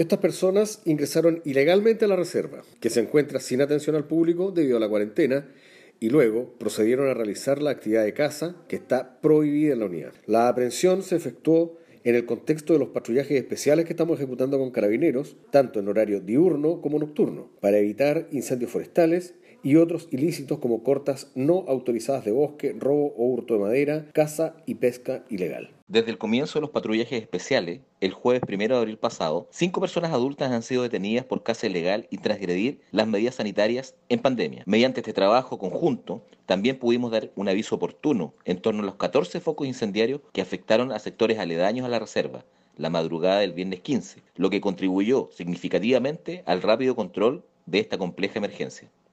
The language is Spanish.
Estas personas ingresaron ilegalmente a la reserva, que se encuentra sin atención al público debido a la cuarentena, y luego procedieron a realizar la actividad de caza que está prohibida en la unidad. La aprehensión se efectuó en el contexto de los patrullajes especiales que estamos ejecutando con carabineros, tanto en horario diurno como nocturno, para evitar incendios forestales y otros ilícitos como cortas no autorizadas de bosque, robo o hurto de madera, caza y pesca ilegal. Desde el comienzo de los patrullajes especiales, el jueves 1 de abril pasado, cinco personas adultas han sido detenidas por caza ilegal y transgredir las medidas sanitarias en pandemia. Mediante este trabajo conjunto, también pudimos dar un aviso oportuno en torno a los 14 focos incendiarios que afectaron a sectores aledaños a la reserva la madrugada del viernes 15, lo que contribuyó significativamente al rápido control de esta compleja emergencia.